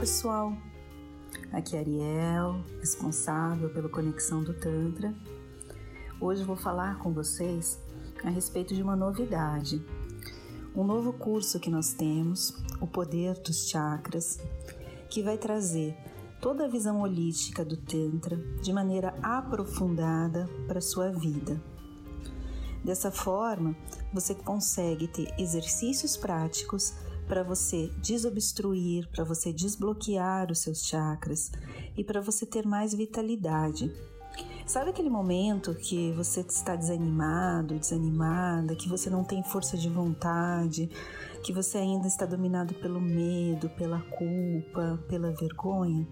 pessoal, aqui é Ariel, responsável pela conexão do Tantra. Hoje vou falar com vocês a respeito de uma novidade, um novo curso que nós temos, o Poder dos Chakras, que vai trazer toda a visão holística do Tantra de maneira aprofundada para a sua vida. Dessa forma, você consegue ter exercícios práticos para você desobstruir, para você desbloquear os seus chakras e para você ter mais vitalidade. Sabe aquele momento que você está desanimado, desanimada, que você não tem força de vontade, que você ainda está dominado pelo medo, pela culpa, pela vergonha?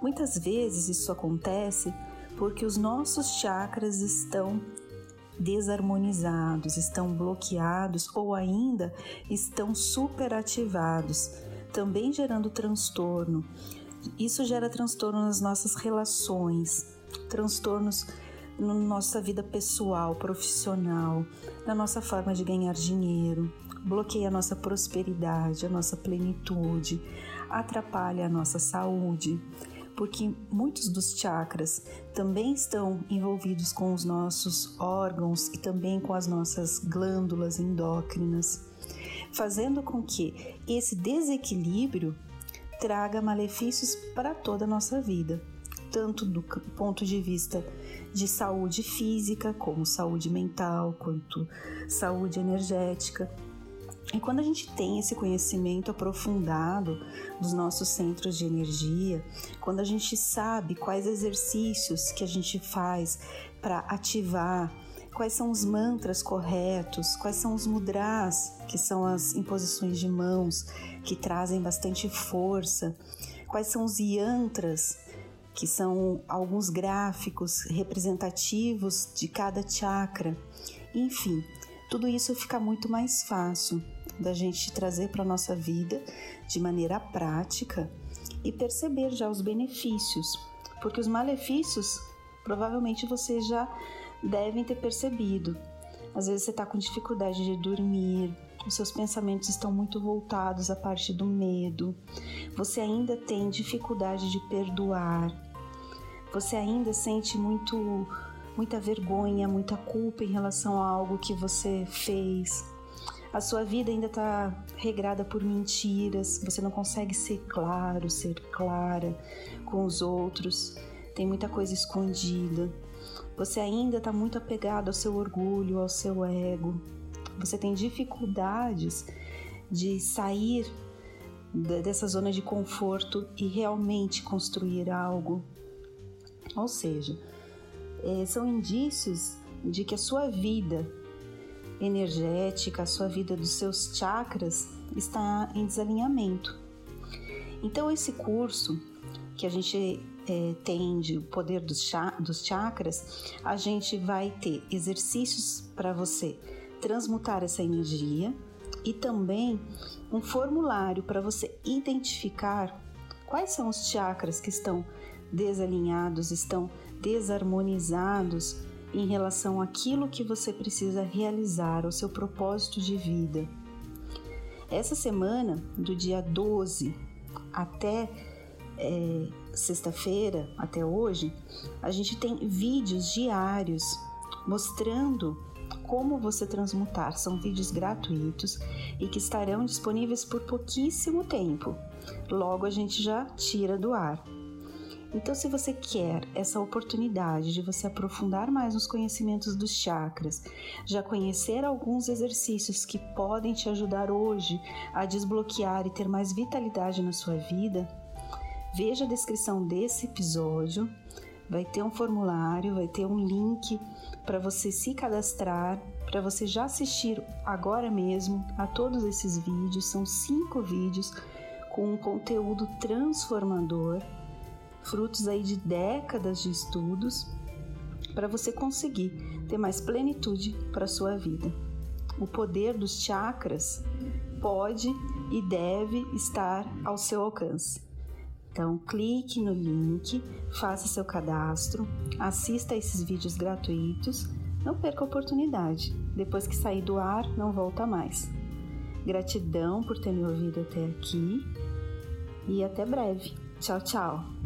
Muitas vezes isso acontece porque os nossos chakras estão desarmonizados, estão bloqueados ou ainda estão superativados, também gerando transtorno. Isso gera transtorno nas nossas relações, transtornos na nossa vida pessoal, profissional, na nossa forma de ganhar dinheiro, bloqueia a nossa prosperidade, a nossa plenitude, atrapalha a nossa saúde porque muitos dos chakras também estão envolvidos com os nossos órgãos e também com as nossas glândulas endócrinas, fazendo com que esse desequilíbrio traga malefícios para toda a nossa vida, tanto do ponto de vista de saúde física, como saúde mental, quanto saúde energética e quando a gente tem esse conhecimento aprofundado dos nossos centros de energia, quando a gente sabe quais exercícios que a gente faz para ativar, quais são os mantras corretos, quais são os mudras, que são as imposições de mãos que trazem bastante força, quais são os yantras, que são alguns gráficos representativos de cada chakra. Enfim, tudo isso fica muito mais fácil da gente trazer para a nossa vida de maneira prática e perceber já os benefícios, porque os malefícios provavelmente vocês já devem ter percebido. Às vezes você está com dificuldade de dormir, os seus pensamentos estão muito voltados à parte do medo, você ainda tem dificuldade de perdoar, você ainda sente muito muita vergonha, muita culpa em relação a algo que você fez, a sua vida ainda está regrada por mentiras, você não consegue ser claro, ser clara com os outros, tem muita coisa escondida. Você ainda está muito apegado ao seu orgulho, ao seu ego. Você tem dificuldades de sair dessa zona de conforto e realmente construir algo. Ou seja, eh, são indícios de que a sua vida energética, a sua vida dos seus chakras está em desalinhamento. Então, esse curso que a gente é, tem de poder dos, dos chakras, a gente vai ter exercícios para você transmutar essa energia e também um formulário para você identificar quais são os chakras que estão desalinhados, estão desarmonizados em relação àquilo que você precisa realizar, o seu propósito de vida. Essa semana, do dia 12 até é, sexta-feira, até hoje, a gente tem vídeos diários mostrando como você transmutar. São vídeos gratuitos e que estarão disponíveis por pouquíssimo tempo. Logo a gente já tira do ar. Então, se você quer essa oportunidade de você aprofundar mais nos conhecimentos dos chakras, já conhecer alguns exercícios que podem te ajudar hoje a desbloquear e ter mais vitalidade na sua vida, veja a descrição desse episódio. Vai ter um formulário, vai ter um link para você se cadastrar, para você já assistir agora mesmo a todos esses vídeos. São cinco vídeos com um conteúdo transformador frutos aí de décadas de estudos, para você conseguir ter mais plenitude para sua vida. O poder dos chakras pode e deve estar ao seu alcance. Então, clique no link, faça seu cadastro, assista a esses vídeos gratuitos, não perca a oportunidade. Depois que sair do ar, não volta mais. Gratidão por ter me ouvido até aqui e até breve. Tchau, tchau.